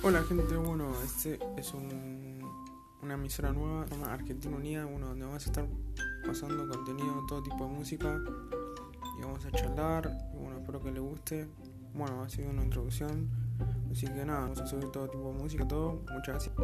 Hola gente, bueno, este es un, una emisora nueva, se llama Argentina Unida, bueno, donde vamos a estar pasando contenido, todo tipo de música y vamos a charlar, bueno, espero que les guste. Bueno, ha sido una introducción, así que nada, vamos a subir todo tipo de música, todo, muchas gracias.